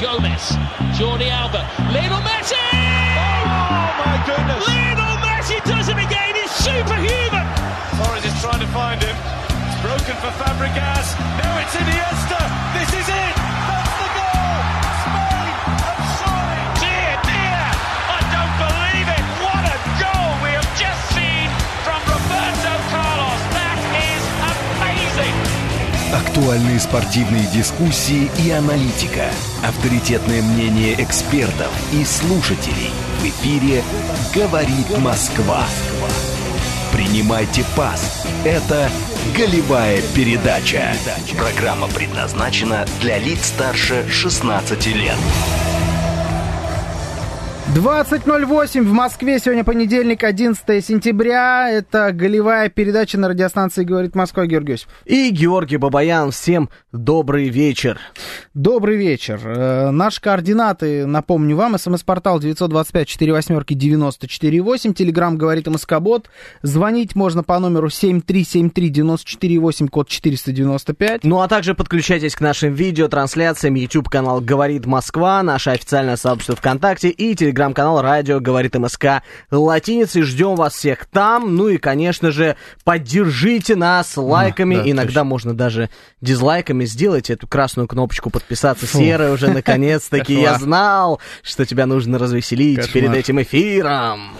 Gomez, Jordi Alba, Lionel Messi! Oh my goodness! Lionel Messi does it again. He's superhuman. Torres is trying to find him. It's broken for Fabregas. Now it's Iniesta. This is it. That's the goal. Spain have soaring. Dear, dear, I don't believe it. What a goal we have just seen from Roberto Carlos. That is amazing. Актуальные спортивные дискуссии и аналитика. Авторитетное мнение экспертов и слушателей. В эфире «Говорит Москва». Принимайте пас. Это «Голевая передача». Программа предназначена для лиц старше 16 лет. 20.08 в Москве. Сегодня понедельник, 11 сентября. Это голевая передача на радиостанции «Говорит Москва». Георгий Осипов. И Георгий Бабаян. Всем добрый вечер. Добрый вечер. Э, Наши координаты, напомню вам, смс-портал 925-48-94-8, телеграмм «Говорит МСК-бот». Звонить можно по номеру 7373-94-8, код 495. Ну а также подключайтесь к нашим видеотрансляциям. YouTube-канал «Говорит Москва», наше официальное сообщество ВКонтакте и телеграм-канал «Радио Говорит МСК» латиницей. Ждем вас всех там. Ну и, конечно же, поддержите нас лайками. да, Иногда точно. можно даже дизлайками сделать эту красную кнопочку подписаться. Серая уже наконец-таки. Я знал, что тебя нужно развеселить Кошмар. перед этим эфиром.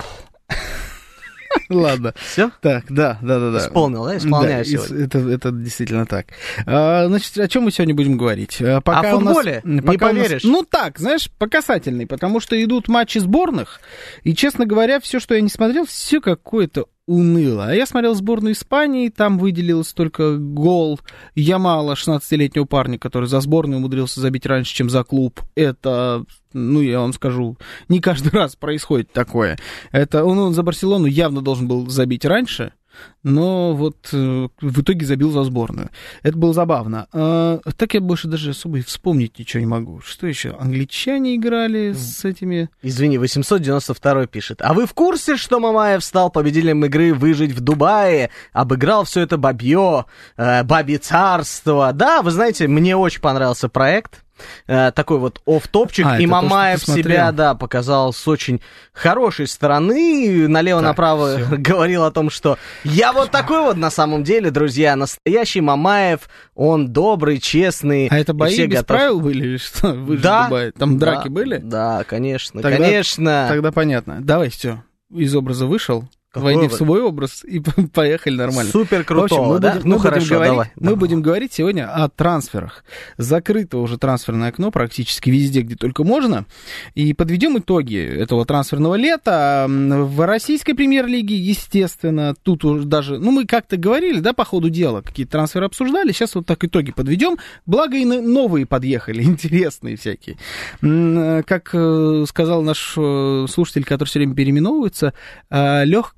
Ладно. Все? Так, да, да, да, да. Исполнил, да? Исполняю Да, сегодня. это, это действительно так. А, значит, о чем мы сегодня будем говорить? А, О у нас- футболе? Не пока у нас- поверишь. ну так, знаешь, по касательной, потому что идут матчи сборных, и, честно говоря, все, что я не смотрел, все какое-то уныло. А я смотрел сборную Испании, там выделилось только гол Ямала, 16-летнего парня, который за сборную умудрился забить раньше, чем за клуб. Это, ну, я вам скажу, не каждый раз происходит такое. Это он, он за Барселону явно должен был забить раньше, но вот э, в итоге забил за сборную. Это было забавно. А, так я больше даже особо и вспомнить ничего не могу. Что еще? Англичане играли с этими... Извини, 892 пишет. А вы в курсе, что Мамаев стал победителем игры «Выжить в Дубае»? Обыграл все это бабье, э, бабье царство. Да, вы знаете, мне очень понравился проект. Э, такой вот оф-топчик, А, и то, Мамаев смотрел. себя, да, показал с очень хорошей стороны, налево-направо говорил о том, что я вот такой вот на самом деле, друзья, настоящий Мамаев, он добрый, честный. А это бои без готов- правил были или что? Вы Да. в Дубае. Там драки Да, были? Да, конечно, Тогда- конечно. Тогда понятно. Давай, все. Из образа вышел. Какой Войди в образ? свой образ и поехали нормально. Супер В общем, мы да? будем, Ну мы будем хорошо, говорить, давай. Мы давай. будем говорить сегодня о трансферах. Закрыто уже трансферное окно практически везде, где только можно. И подведем итоги этого трансферного лета. В российской премьер-лиге, естественно, тут уже даже... Ну, мы как-то говорили, да, по ходу дела, какие-то трансферы обсуждали. Сейчас вот так итоги подведем. Благо и новые подъехали, интересные всякие. М, Как э, сказал наш э, слушатель, который все время переименовывается,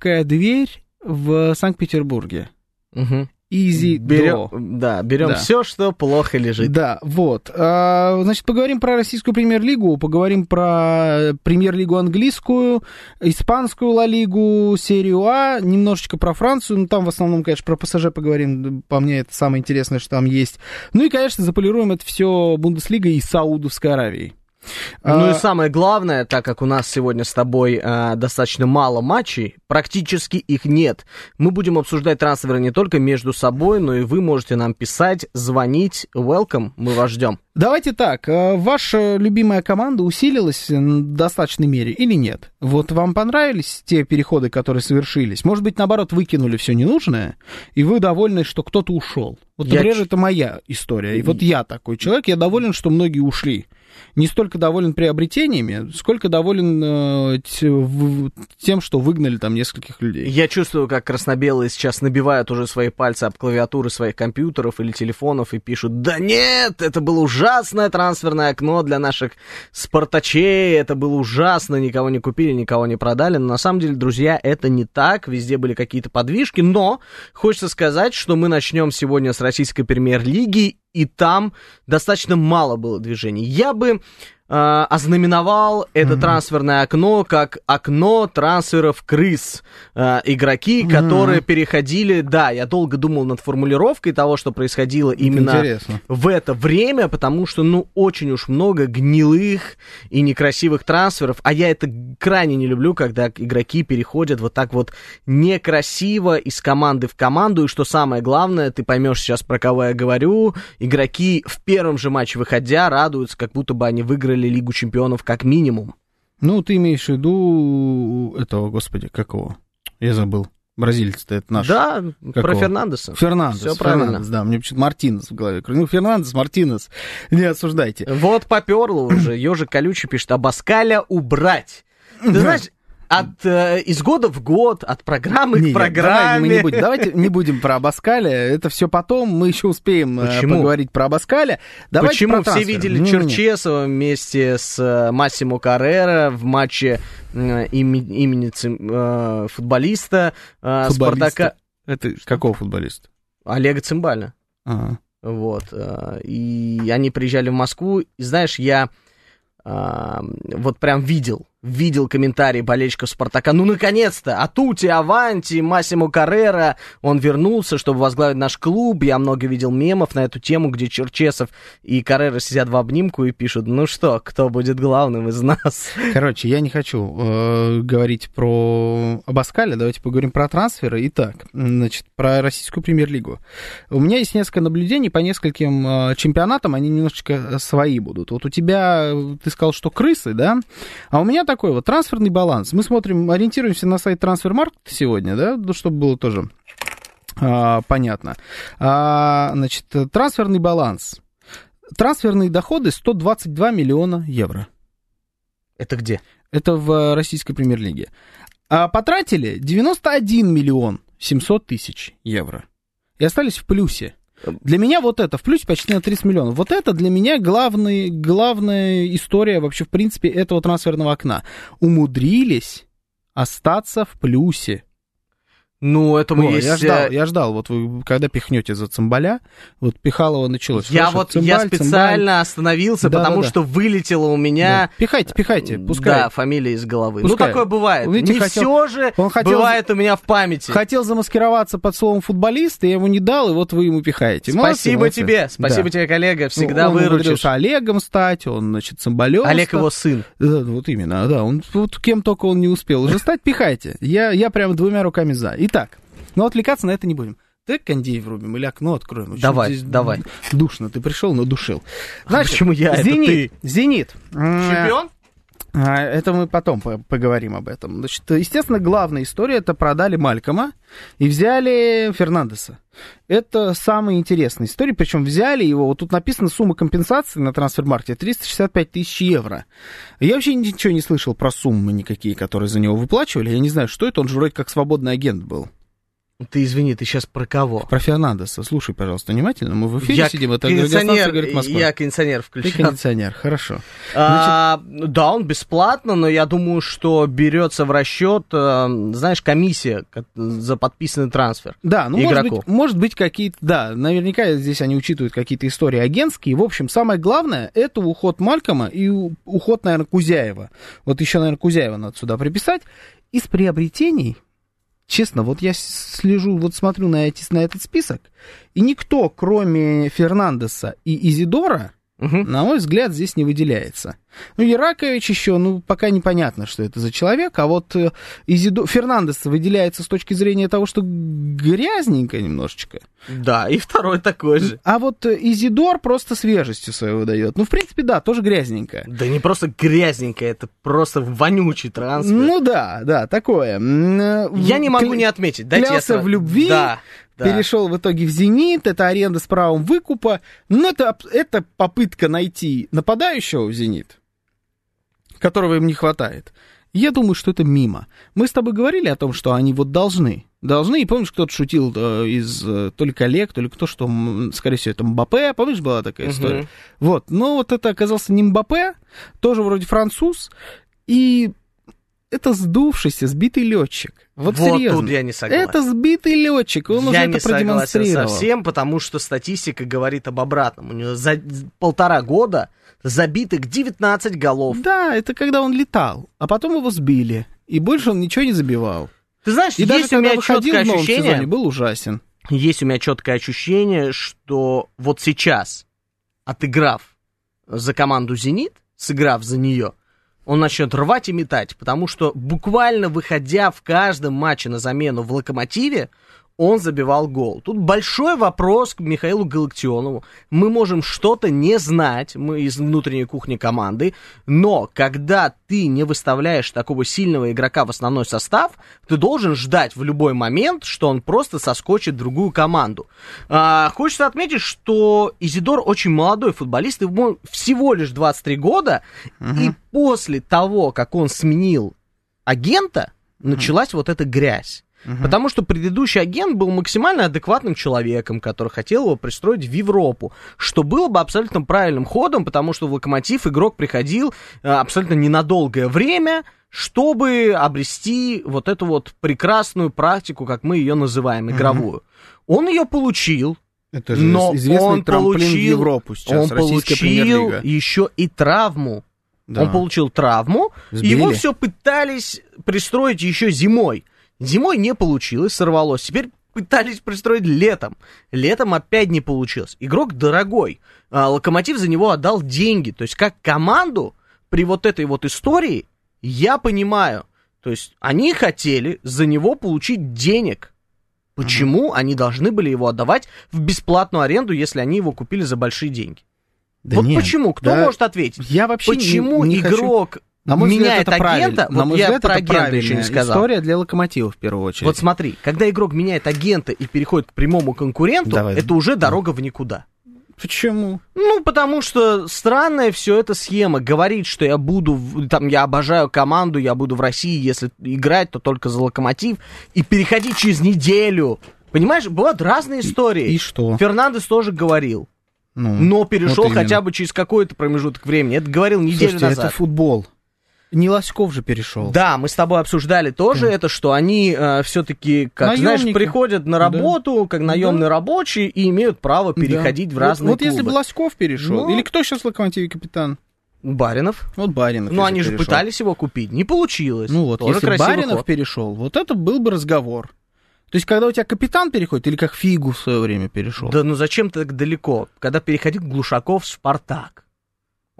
легкая дверь в Санкт-Петербурге. Мгм. Easy Берем, да, берем Да. все, что плохо лежит. Да, вот. А, Значит, поговорим про российскую премьер-лигу, поговорим про премьер-лигу английскую, испанскую Ла Лигу, серию А, немножечко про Францию, ну там в основном, конечно, про ПСЖ поговорим, по мне это самое интересное, что там есть. Ну и, конечно, заполируем это все Бундеслигой и Саудовской Аравией. Ну А, и самое главное, так как у нас сегодня с тобой а, достаточно мало матчей, практически их нет, мы будем обсуждать трансферы не только между собой, но и вы можете нам писать, звонить. Welcome, мы вас ждем. Давайте так, э, ваша любимая команда усилилась в достаточной мере или нет? Вот вам понравились те переходы, которые совершились? Может быть, наоборот, выкинули все ненужное, и вы довольны, что кто-то ушел? Вот, Я например, ч- это моя история. И вот я такой человек, я доволен, что многие ушли. Не столько доволен приобретениями, сколько доволен э, тем, что выгнали там нескольких людей. Я чувствую, как красно-белые сейчас набивают уже свои пальцы об клавиатуры своих компьютеров или телефонов и пишут, да нет, это было ужасное трансферное окно для наших спартачей, это было ужасно, никого не купили, никого не продали. Но на самом деле, друзья, это не так, везде были какие-то подвижки, но хочется сказать, что мы начнем сегодня с российской премьер-лиги, и там достаточно мало было движений. Я бы э, ознаменовал это трансферное окно как окно трансферов крыс. Э, игроки, которые переходили... Да, я долго думал над формулировкой того, что происходило именно интересно. в это время, потому что, ну, очень уж много гнилых и некрасивых трансферов, а я это крайне не люблю, когда игроки переходят вот так вот некрасиво из команды в команду, и что самое главное, ты поймешь сейчас, про кого я говорю, игроки в первом же матче выходя радуются, как будто бы они выиграли Лигу Чемпионов как минимум. Ну, ты имеешь в виду этого, господи, как его? Я забыл. Бразилец-то это наш. Да, про Какого? Фернандеса. Фернандес. Все правильно. Фернандес, да, мне почему-то Мартинес в голове. Ну, Фернандес, Мартинес. Не осуждайте. Вот поперло уже. Ежик колючий пишет, Абаскаля убрать. Ты знаешь, от, э, из года в год, от программы Не, к давай программе. мы не будем, давайте не будем про Абаскаля. Это все потом. Мы еще успеем э, Почему? поговорить про Абаскаля. Давайте Почему про все видели Не-не-не. Черчесова вместе с э, Массимо Каррера в матче э, имени цим- э, футболиста э, Футболиста. Спартака Это какого футболиста? Олега Цимбаля. Ага. Вот. э, И они приезжали в Москву. И знаешь, я а, вот прям видел, видел комментарии болельщиков Спартака. Ну, наконец-то! Атути, Аванти, Массимо Каррера. Он вернулся, чтобы возглавить наш клуб. Я много видел мемов на эту тему, где Черчесов и Каррера сидят в обнимку и пишут, ну что, кто будет главным из нас? Короче, я не хочу э, говорить про Абаскаля, давайте поговорим про трансферы. Итак, значит, про российскую премьер-лигу. У меня есть несколько наблюдений по нескольким э, чемпионатам, они немножечко свои будут. Вот у тебя, э, ты сказал, что крысы, да? А у меня такой вот трансферный баланс. Мы смотрим, ориентируемся на сайт Трансфермаркт сегодня, да, ну, чтобы было тоже а, понятно. А, значит, трансферный баланс. Трансферные доходы 122 миллиона евро. Это где? Это в российской премьер-лиге. А потратили 91 миллион 700 тысяч евро. И остались в плюсе. Для меня вот это, в плюсе почти на 30 миллионов. Вот это для меня главный, главная история вообще, в принципе, этого трансферного окна. Умудрились остаться в плюсе. Ну, этому О, есть... я ждал, э, я ждал, вот вы когда пихнете за цимбаля, вот Пихалова началось. Я Хорошо, вот, цимбаль, я цимбаль. специально остановился, Да, потому да, да. что вылетело у Да. меня... Пихайте, пихайте, пускай. Да, фамилия из головы. Пускай. Ну, такое бывает. Видите, Не хотел- все же он хотел- бывает у меня в памяти. Хотел замаскироваться под словом футболист, и я ему не дал, и вот вы ему пихаете. Молодцы, Спасибо молодцы. тебе, спасибо Да. тебе, коллега, всегда он выручишь. умудрился Олегом стать, он, значит, Цымбалёв Олег стал. его сын. Да, вот именно, да, он вот кем только он не успел уже стать, пихайте. Я, я прям двумя руками за. Итак, но отвлекаться на это не будем. Ты кондей врубим или окно откроем? Очень Давай, здесь давай. Душно, ты пришел, надушил. А почему я, это Зенит, ты? Зенит. Чемпион? А, Это мы потом по- поговорим об этом. Значит, естественно, главная история это продали Малькома и взяли Фернандеса. Это самая интересная история, причем взяли его, вот тут написано сумма компенсации на трансфермаркете 365 тысяч евро. Я вообще ничего не слышал про суммы никакие, которые за него выплачивали. Я не знаю, что это, он же вроде как свободный агент был. Ты извини, ты сейчас про кого? Про Фернандеса, слушай, пожалуйста, внимательно, мы в эфире Я сидим, это кондиционер, говорит Москва. я кондиционер Ты включил. кондиционер, хорошо. А, да, он бесплатно, но я думаю, что берется в расчет, э, знаешь, комиссия за подписанный трансфер. Да, ну может игроку. быть, может быть какие-то, да, наверняка здесь они учитывают какие-то истории агентские. В общем, самое главное, это уход Малькома и уход, наверное, Кузяева. Вот еще, наверное, Кузяева надо сюда приписать. Из приобретений, честно, вот я слежу, вот смотрю на, эти, на этот список, и никто, кроме Фернандеса и Изидора, Мгм. на мой взгляд, здесь не выделяется. Ну, Яракович еще, ну, пока непонятно, что это за человек, а вот э, Изидо... Фернандес выделяется с точки зрения того, что грязненько немножечко. Да, и второй такой же. А вот э, Изидор просто свежестью свою выдает. Ну, в принципе, да, тоже грязненько. Да не просто грязненько, это просто вонючий трансфер. Ну да, да, такое. Э, я не могу кля- не отметить. Дайте я клялся сразу- в любви, Да, да. перешел в итоге в «Зенит», это аренда с правом выкупа. Но это, это попытка найти нападающего в «Зенит», которого им не хватает. Я думаю, что это мимо. Мы с тобой говорили о том, что они вот должны. Должны, и помнишь, кто-то шутил э, из э, то ли коллег, то ли кто, что, скорее всего, это Мбаппе, помнишь, была такая Мгм. история? Вот, но вот это оказался не Мбаппе, тоже вроде француз, и это сдувшийся, сбитый летчик. Вот, Вот серьезно. тут я не согласен. Это сбитый летчик, он уже я это не согласен продемонстрировал. совсем, потому что статистика говорит об обратном. У него за полтора года забитых 19 голов. Да, это когда он летал, а потом его сбили, и больше он ничего не забивал. Ты знаешь, И даже есть у когда меня четкое в новом ощущение, сезоне, был ужасен. есть у меня четкое ощущение, что вот сейчас, отыграв за команду «Зенит», сыграв за нее, он начнет рвать и метать, потому что буквально выходя в каждом матче на замену в «Локомотиве», он забивал гол. Тут большой вопрос к Михаилу Галактионову. Мы можем что-то не знать, мы из внутренней кухни команды, но когда ты не выставляешь такого сильного игрока в основной состав, ты должен ждать в любой момент, что он просто соскочит в другую команду. А, хочется отметить, что Изидор очень молодой футболист, ему всего лишь 23 года, и после того, как он сменил агента, началась вот эта грязь. Потому что предыдущий агент был максимально адекватным человеком, который хотел его пристроить в Европу, что было бы абсолютно правильным ходом, потому что в Локомотив игрок приходил э, абсолютно ненадолгое время, чтобы обрести вот эту вот прекрасную практику, как мы ее называем, игровую. Он ее получил, Это но он получил, в Европу сейчас, он получил еще и травму. Да. Он получил травму, Сбили. его все пытались пристроить еще зимой. Зимой не получилось, сорвалось. Теперь пытались пристроить летом. Летом опять не получилось. Игрок дорогой. А, Локомотив за него отдал деньги. То есть как команду при вот этой вот истории я понимаю. То есть они хотели за него получить денег. Почему они должны были его отдавать в бесплатную аренду, если они его купили за большие деньги? Да вот нет, почему? Кто да, может ответить? Я вообще не- Почему не хочу- игрок На мой взгляд, меняет это правильно. агента? На Вот мой я взгляд, про это агента еще не сказал. История для локомотива в первую очередь. Вот смотри, когда игрок меняет агента и переходит к прямому конкуренту, Давай. это уже дорога в никуда. Почему? Ну, потому что странная все эта схема. Говорит, что я буду, там, я обожаю команду, я буду в России, если играть, то только за локомотив, и переходить через неделю. Понимаешь, бывают разные истории. и что? Фернандес тоже говорил, Ну, но перешел вот именно. хотя бы через какой-то промежуток времени. Это говорил неделю Слушайте, назад. это футбол. Не Лоськов же перешел. Да, мы с тобой обсуждали тоже это, что они все-таки, как знаешь, Наемники. приходят на работу, как наемные рабочие, и имеют право переходить в Вот- разные Вот, если бы клубы. Лоськов перешел, Ну. или кто сейчас в локомотиве капитан? Баринов. Вот Баринов. Ну, они же перешел. пытались его купить, не получилось. Ну вот, Тоже если Баринов ход. перешел, вот это был бы разговор. То есть, когда у тебя капитан переходит, или как Фигу в свое время перешел. Да ну зачем ты так далеко? Когда переходил Глушаков в Спартак.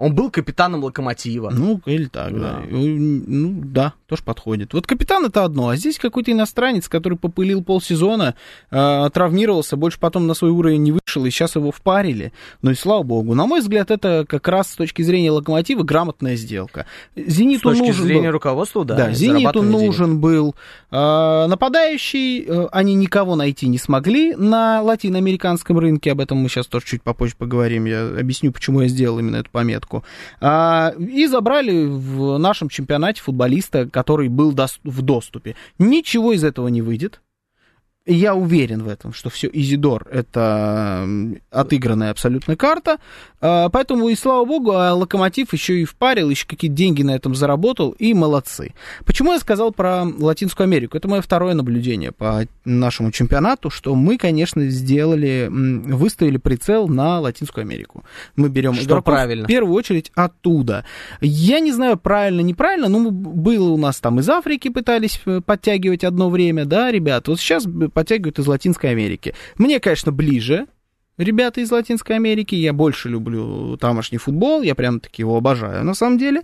Он был капитаном Локомотива. Ну, или так, да. Ну, да, тоже подходит. Вот капитан это одно, а здесь какой-то иностранец, который попылил полсезона, э, травмировался, больше потом на свой уровень не вышел, и сейчас его впарили. Ну и слава богу. На мой взгляд, это как раз с точки зрения локомотива грамотная сделка. С Зениту точки нужен зрения был... руководства, да. Да, Зениту зарабатывания денег. нужен был э, нападающий, э, они никого найти не смогли на латиноамериканском рынке, об этом мы сейчас тоже чуть попозже поговорим, я объясню, почему я сделал именно эту пометку. А, и забрали в нашем чемпионате футболиста, который был дос- в доступе. Ничего из этого не выйдет. Я уверен в этом, что все Изидор это отыгранная абсолютно карта. А, Поэтому и слава богу, а Локомотив еще и впарил, еще какие-то деньги на этом заработал, и молодцы. Почему я сказал про Латинскую Америку? Это мое второе наблюдение по нашему чемпионату, что мы, конечно, сделали, выставили прицел на Латинскую Америку. Мы берем Что игроков правильно. в первую очередь оттуда. Я не знаю, правильно, неправильно, но было у нас там из Африки пытались э, подтягивать одно время, да, ребят. Вот сейчас подтягивают из Латинской Америки. Мне, конечно, ближе ребята из Латинской Америки. Я больше люблю тамошний футбол, я прям таки его обожаю, на самом деле.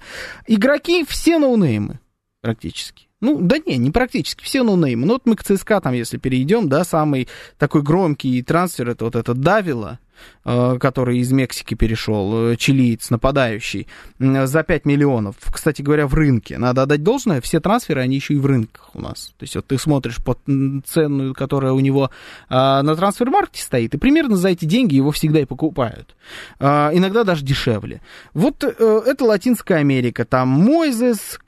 Игроки все ноунеймы практически. Ну, да не, не практически, все ноунеймы. Ну, вот мы к ЦСКА там, если перейдем, да, самый такой громкий трансфер, это вот этот Давила, э, который из Мексики перешел, э, чилиец, нападающий, за 5 миллионов. Кстати говоря, в рынке. Надо отдать должное, все трансферы, они еще и в рынках у нас. То есть вот ты смотришь по цену, которая у него а, на трансфер-маркете стоит, и примерно за эти деньги его всегда и покупают. А, иногда даже дешевле. Вот э, это Латинская Америка. Там Мойзес,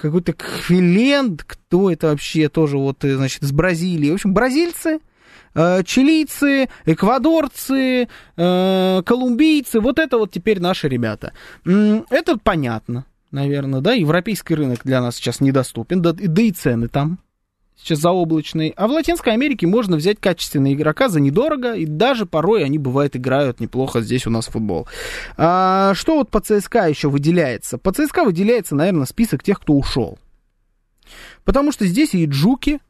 какой-то Кхвиленд, кто это вообще тоже вот, э, значит, из Бразилии. В общем, бразильцы, э, чилийцы, эквадорцы, э, колумбийцы, вот это вот теперь наши ребята. Это понятно. наверное, да, европейский рынок для нас сейчас недоступен, да, да и цены там сейчас заоблачные. А в Латинской Америке можно взять качественного игрока за недорого, и даже порой они, бывает, играют неплохо здесь у нас в футбол. А, что вот по ЦСКА еще выделяется? По ЦСКА выделяется, наверное, список тех, кто ушел. Потому что здесь и Джуки,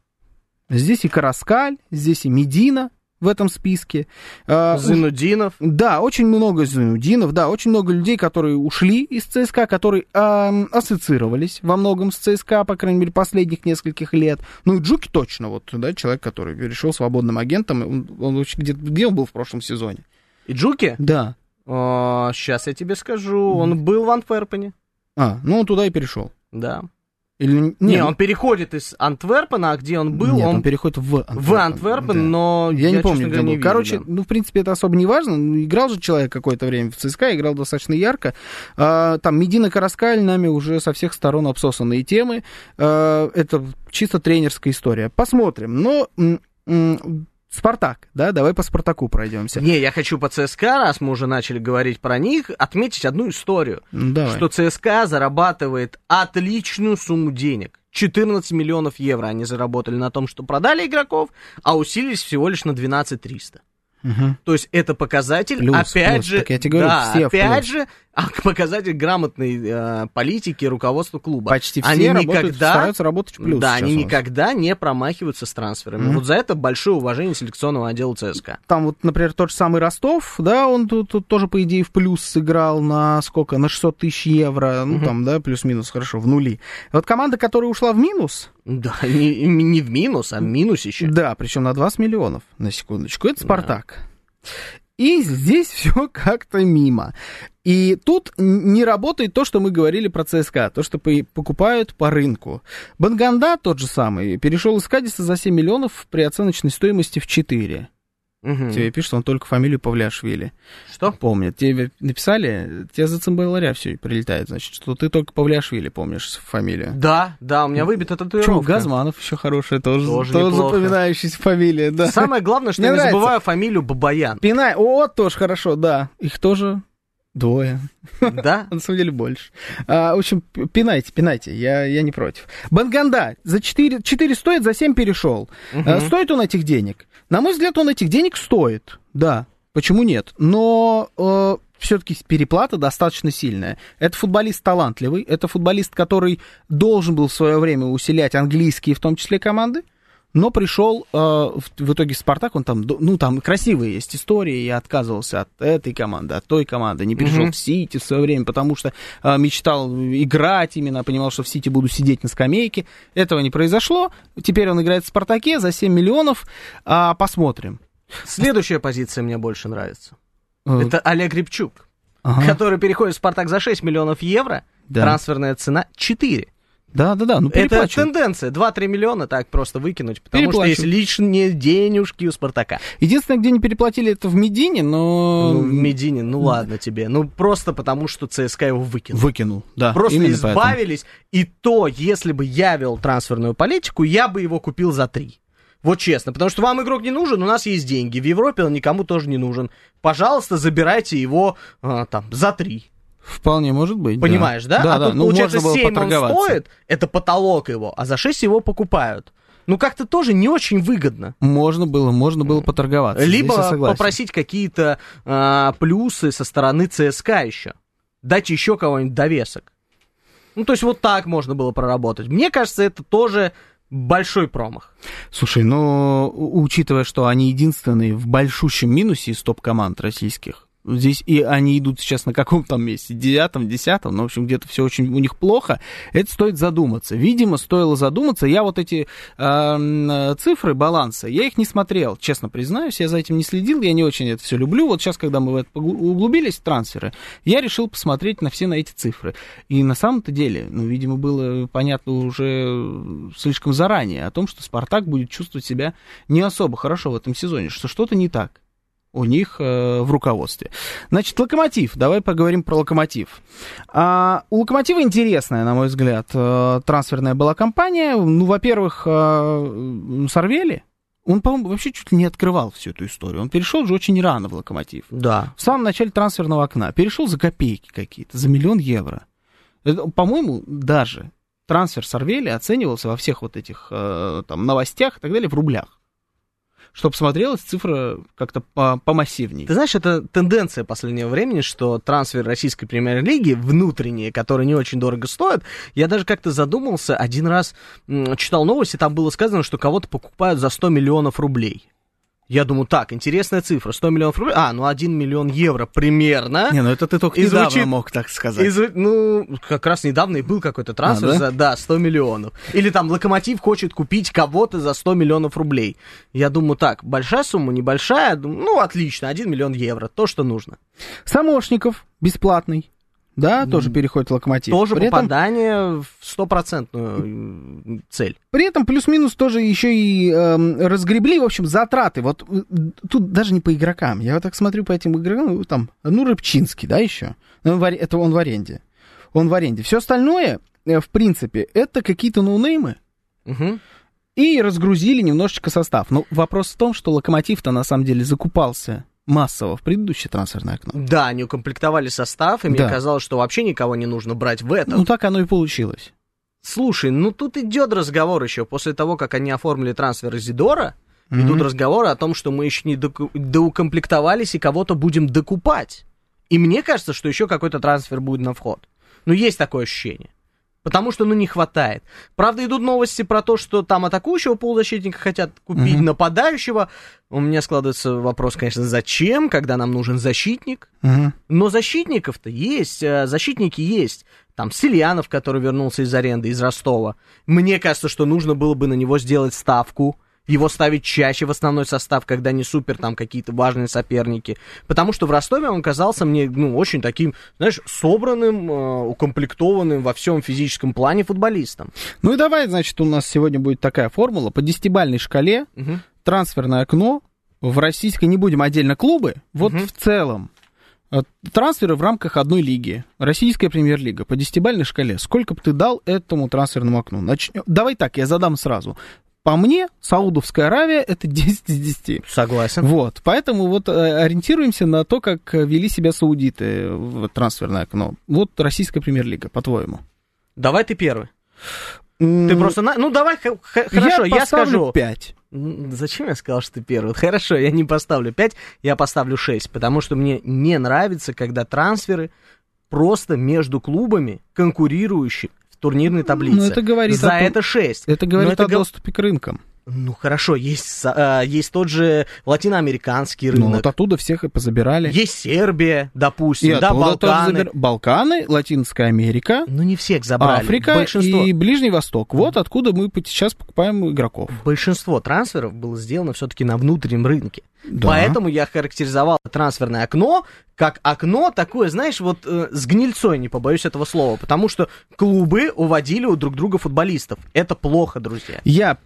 здесь и Караскаль, здесь и Медина, в этом списке. А, Зинудинов. Да, очень много Зинудинов, да, очень много людей, которые ушли из ЦСКА, которые э, ассоциировались во многом с ЦСКА, по крайней мере, последних нескольких лет. Ну и Джуки точно, вот, да, человек, который решил свободным агентом, он, он где, где он был в прошлом сезоне? И Джуки? Да. О, сейчас я тебе скажу, он был в Антверпене. А, ну он туда и перешел. Да. Или... Не, не, он переходит из Антверпена, а где он был? Нет, он, он переходит в Антверпен. В Антверпен, да. но я, я не помню, где был. Не Короче, видел, да. ну, в принципе, это особо не важно. Играл же человек какое-то время в ЦСКА, играл достаточно ярко. А, там Медина Караскаль нами уже со всех сторон обсосанные темы. А, это чисто тренерская история. Посмотрим. Но Спартак, да, давай по Спартаку пройдемся. Не, я хочу по ЦСКА, раз мы уже начали говорить про них, отметить одну историю. Давай. Что ЦСКА зарабатывает отличную сумму денег. 14 миллионов евро они заработали на том, что продали игроков, а усилились всего лишь на 12 300. Угу. То есть это показатель, плюс, опять плюс. же, так я тебе говорю, да, все опять плюс. же, а, показатель грамотной э, политики руководства клуба. Почти все они работают, никогда, стараются работать в плюс. Да, они никогда не промахиваются с трансферами. Мгм. Вот за это большое уважение селекционного отдела ЦСКА. Там вот, например, тот же самый Ростов, да, он тут, тут тоже, по идее, в плюс сыграл на сколько? На 600 тысяч евро, ну, Мгм. там, да, плюс-минус, хорошо, в нули. Вот команда, которая ушла в минус, Да, не, не в минус, а в минусище. да, причем на 20 миллионов, на секундочку, это Спартак. И здесь все как-то мимо. И тут не работает то, что мы говорили про ЦСКА, то, что по- покупают по рынку. Банганда, тот же самый, перешел из Кадиса за 7 миллионов при оценочной стоимости в 4. Мгм. Тебе пишут, он только фамилию Павляшвили. Что? Помнят. Тебе написали, тебе за цимбаларя все прилетает, значит, что ты только Павляшвили помнишь фамилию. Да, да, у меня выбита Почему? татуировка. Газманов еще хорошая, тоже, Тоже тоже, неплохо. запоминающаяся фамилия, да. Самое главное, что Мне я не нравится. забываю фамилию Бабаян. Пинай, о, тоже хорошо, да. Их тоже двое. Да? На самом деле больше. А, в общем, пинайте, пинайте, я, я не против. Банганда за 4, 4 стоит, за 7 перешел. А, Мгм. стоит он этих денег? На мой взгляд, он этих денег стоит, да. Почему нет? Но все-таки переплата достаточно сильная. Это футболист талантливый, это футболист, который должен был в свое время усилять английские, в том числе, команды. Но пришел э, в, в итоге Спартак, он там, ну, там красивые есть истории, я отказывался от этой команды, от той команды, не перешел Мгм. в Сити в свое время, потому что э, мечтал играть именно, понимал, что в Сити буду сидеть на скамейке. Этого не произошло. Теперь он играет в Спартаке за 7 миллионов. А, посмотрим. Следующая позиция мне больше нравится. Э, Это Олег Рябчук, ага. который переходит в Спартак за 6 миллионов евро. Да. Трансферная цена 4. Да, да, да, ну Это тенденция. 2-3 миллиона так просто выкинуть, потому что есть лишние денежки у Спартака. Единственное, где не переплатили, это в Медине, но... Ну, в Медине, ну ладно тебе. Ну, просто потому, что ЦСКА его выкинул. Выкинул, да. Просто именно поэтому. избавились. И то, если бы я вел трансферную политику, я бы его купил за 3. Вот честно, потому что вам игрок не нужен, у нас есть деньги. В Европе он никому тоже не нужен. Пожалуйста, забирайте его а, там за 3. Вполне может быть, да. Понимаешь, да? Да, а да, тут, ну получается, можно было 7 он стоит, это потолок его, а за 6 его покупают. Ну, как-то тоже не очень выгодно. Можно было, можно было поторговаться. Либо попросить какие-то а, плюсы со стороны ЦСКА еще. Дать еще кого-нибудь довесок. Ну, то есть вот так можно было проработать. Мне кажется, это тоже большой промах. Слушай, ну, учитывая, что они единственные в большущем минусе из топ-команд российских, здесь и они идут сейчас на каком там месте, девятом, десятом, ну, в общем, где-то все очень у них плохо, это стоит задуматься. Видимо, стоило задуматься. Я вот эти э, цифры баланса, я их не смотрел, честно признаюсь, я за этим не следил, я не очень это все люблю. Вот сейчас, когда мы в это углубились, трансферы, я решил посмотреть на все на эти цифры. И на самом-то деле, ну, видимо, было понятно уже слишком заранее о том, что Спартак будет чувствовать себя не особо хорошо в этом сезоне, что что-то не так у них э, в руководстве. Значит, локомотив. Давай поговорим про локомотив. А, у локомотива интересная, на мой взгляд, э, трансферная была кампания. Ну, во-первых, э, Сорвели. Он, по-моему, вообще чуть ли не открывал всю эту историю. Он перешел же очень рано в локомотив. Да. В самом начале трансферного окна. Перешел за копейки какие-то, за миллион евро. Это, по-моему, даже трансфер Сарвели оценивался во всех вот этих э, там новостях и так далее в рублях. Чтобы смотрелась цифра как-то по помассивнее. Ты знаешь, это тенденция последнего времени, что трансфер российской премьер-лиги внутренние, которые не очень дорого стоят, я даже как-то задумался, один раз читал новости, там было сказано, что кого-то покупают за 100 миллионов рублей. Я думаю, так, интересная цифра, 100 миллионов рублей, а, ну 1 миллион евро примерно. Не, ну это ты только И недавно звучит- мог так сказать. И зв- ну, как раз недавно и был какой-то трансфер А, да? за, да, 100 миллионов. Или там Локомотив хочет купить кого-то за 100 миллионов рублей. Я думаю, так, большая сумма, небольшая, ну, отлично, 1 миллион евро, то, что нужно. Самошников бесплатный. Да, тоже переходит в локомотив. Тоже при, этом, попадание в стопроцентную цель. при этом плюс-минус тоже еще и эм, разгребли, в общем, затраты. Вот э, тут даже не по игрокам. Я вот так смотрю по этим игрокам, ну, там, ну, Рыбчинский, да, еще. Ну, Это он в аренде. Он в аренде. Все остальное, э, в принципе, это какие-то ноунеймы. Мгм. И разгрузили немножечко состав. Но вопрос в том, что Локомотив-то на самом деле закупался массово в предыдущее трансферное окно. Да, они укомплектовали состав, и мне Да. казалось, что вообще никого не нужно брать в этом. Ну, так оно и получилось. Слушай, ну тут идет разговор еще. После того, как они оформили трансфер Изидора, Мгм. идут разговоры о том, что мы еще не доку- доукомплектовались и кого-то будем докупать. И мне кажется, что еще какой-то трансфер будет на вход. Ну, есть такое ощущение. Потому что, ну, не хватает. Правда, идут новости про то, что там атакующего полузащитника хотят купить, Мгм. нападающего. У меня складывается вопрос, конечно, зачем, когда нам нужен защитник? Мгм. Но защитников-то есть, э, защитники есть. Там Сельянов, который вернулся из аренды, из Ростова. Мне кажется, что нужно было бы на него сделать ставку, его ставить чаще в основной состав, когда не супер там какие-то важные соперники. Потому что в Ростове он казался мне, ну, очень таким, знаешь, собранным, э, укомплектованным во всем физическом плане футболистом. Ну и давай, значит, у нас сегодня будет такая формула. По десятибальной шкале Мгм. трансферное окно в российской, не будем отдельно клубы, вот Мгм. в целом. э, Трансферы в рамках одной лиги. Российская премьер-лига. По десятибальной шкале. Сколько бы ты дал этому трансферному окну? Начнем. Давай так, я задам сразу. По мне, Саудовская Аравия это 10 из 10. Согласен. Вот, поэтому вот э, ориентируемся на то, как э, вели себя саудиты в трансферное окно. Вот российская премьер-лига, по-твоему. Давай ты первый. Ты просто... на- Ну, давай, хорошо, я, поставлю скажу. 5. М, Зачем я сказал, что ты первый? Хорошо, я не поставлю 5, я поставлю 6, потому что мне не нравится, когда трансферы просто между клубами, конкурирующие турнирной таблице. Ну, это говорит За о том- это 6. Это говорит это о гов- доступе к рынкам. Ну хорошо, есть, э, есть тот же латиноамериканский Ну, рынок, вот оттуда всех и позабирали. есть Сербия, допустим, И да, Балканы. забир- Балканы, Латинская Америка, Ну не всех забрали, Африка большинство. и Ближний Восток. Вот откуда мы сейчас покупаем игроков. Большинство трансферов было сделано все-таки на внутреннем рынке. Да. Поэтому я характеризовал трансферное окно как окно такое, знаешь, вот э, с гнильцой, не побоюсь этого слова, потому что клубы уводили у друг друга футболистов. Это плохо, друзья. Я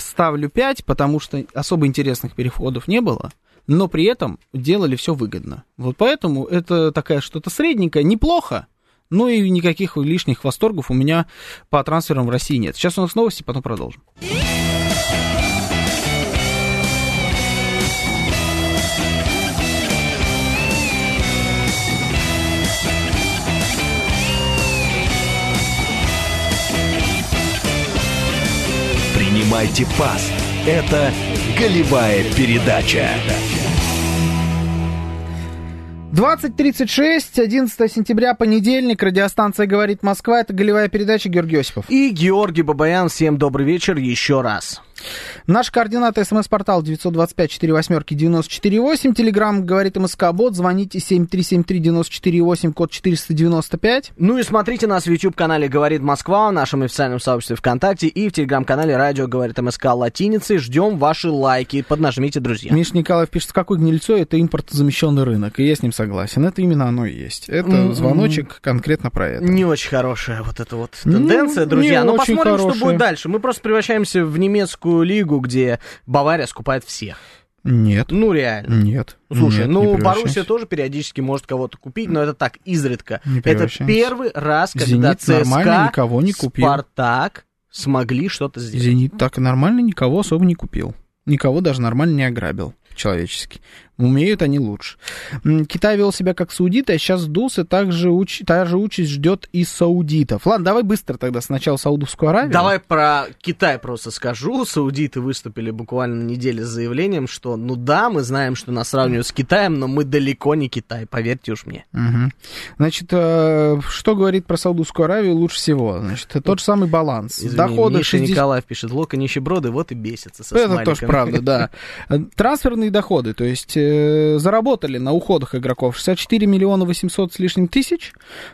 ставлю 5, потому что особо интересных переходов не было, но при этом делали все выгодно. Вот поэтому это такая что-то средненькое, неплохо, но и никаких лишних восторгов у меня по трансферам в России нет. Сейчас у нас новости, потом продолжим. Принимайте пас. Это голевая передача. 20.36, 11 сентября, понедельник, радиостанция «Говорит Москва», это голевая передача Георгий Осипов. И Георгий Бабаян, всем добрый вечер еще раз. Наш координат смс-портал 925-48-94-8, телеграмм «Говорит МСК Бот», звоните 7373-94-8, код 495. Ну и смотрите нас в YouTube-канале «Говорит Москва», в нашем официальном сообществе ВКонтакте и в телеграм-канале «Радио говорит МСК» латиницей. Ждем ваши лайки, поднажмите, друзья. Миша Николаев пишет, какой гнильцой это импортозамещенный рынок, и я с ним согласен. Это именно оно и есть. Это М-м. звоночек конкретно про это. Не очень хорошая вот эта вот Ну, тенденция, друзья. не Но посмотрим, что хорошая. будет дальше. Мы просто превращаемся в немецкую лигу, где Бавария скупает всех. Нет, Ну, реально. нет. Слушай, нет, не ну. Боруссия тоже периодически может кого-то купить, но это так, изредка. Это первый раз, когда «Зенит» нормально ЦСКА, никого не купил. Спартак смогли что-то сделать. «Зенит» так нормально никого особо не купил. Никого даже нормально не ограбил человечески. Умеют они лучше. Китай вел себя как саудиты, а сейчас сдулся, также уч... та же участь ждет и саудитов. Ладно, давай быстро тогда сначала Саудовскую Аравию. Давай про Китай просто скажу. Саудиты выступили буквально на неделе с заявлением, что ну да, мы знаем, что нас сравнивают с Китаем, но мы далеко не Китай, поверьте уж мне. Мгм. Значит, э, что говорит про Саудовскую Аравию лучше всего? Значит, тот же самый баланс. Извини, Доходы Миша 60... Николаев пишет, лока нищеброды, вот и бесится со Это смайликами. тоже правда, да. Э, Трансферные доходы, то есть э, заработали на уходах игроков 64 миллиона 800 с лишним тысяч,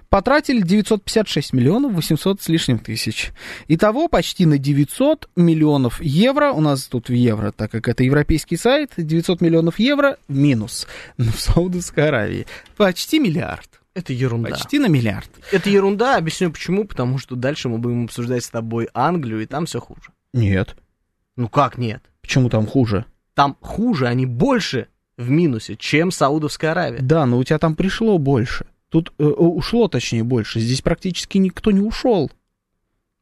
потратили 956 миллионов 800 с лишним тысяч. Итого почти на 900 миллионов евро, у нас тут в евро, так как это европейский сайт, 900 миллионов евро минус в Саудовской Аравии. Почти миллиард. Это ерунда. Почти на миллиард. Это ерунда, объясню почему, потому что дальше мы будем обсуждать с тобой Англию, и там все хуже. Нет. Ну как нет? Почему там хуже? Там хуже, они больше в минусе, чем Саудовская Аравия. Да, но у тебя там пришло больше. Тут э, ушло, точнее, больше. Здесь практически никто не ушел.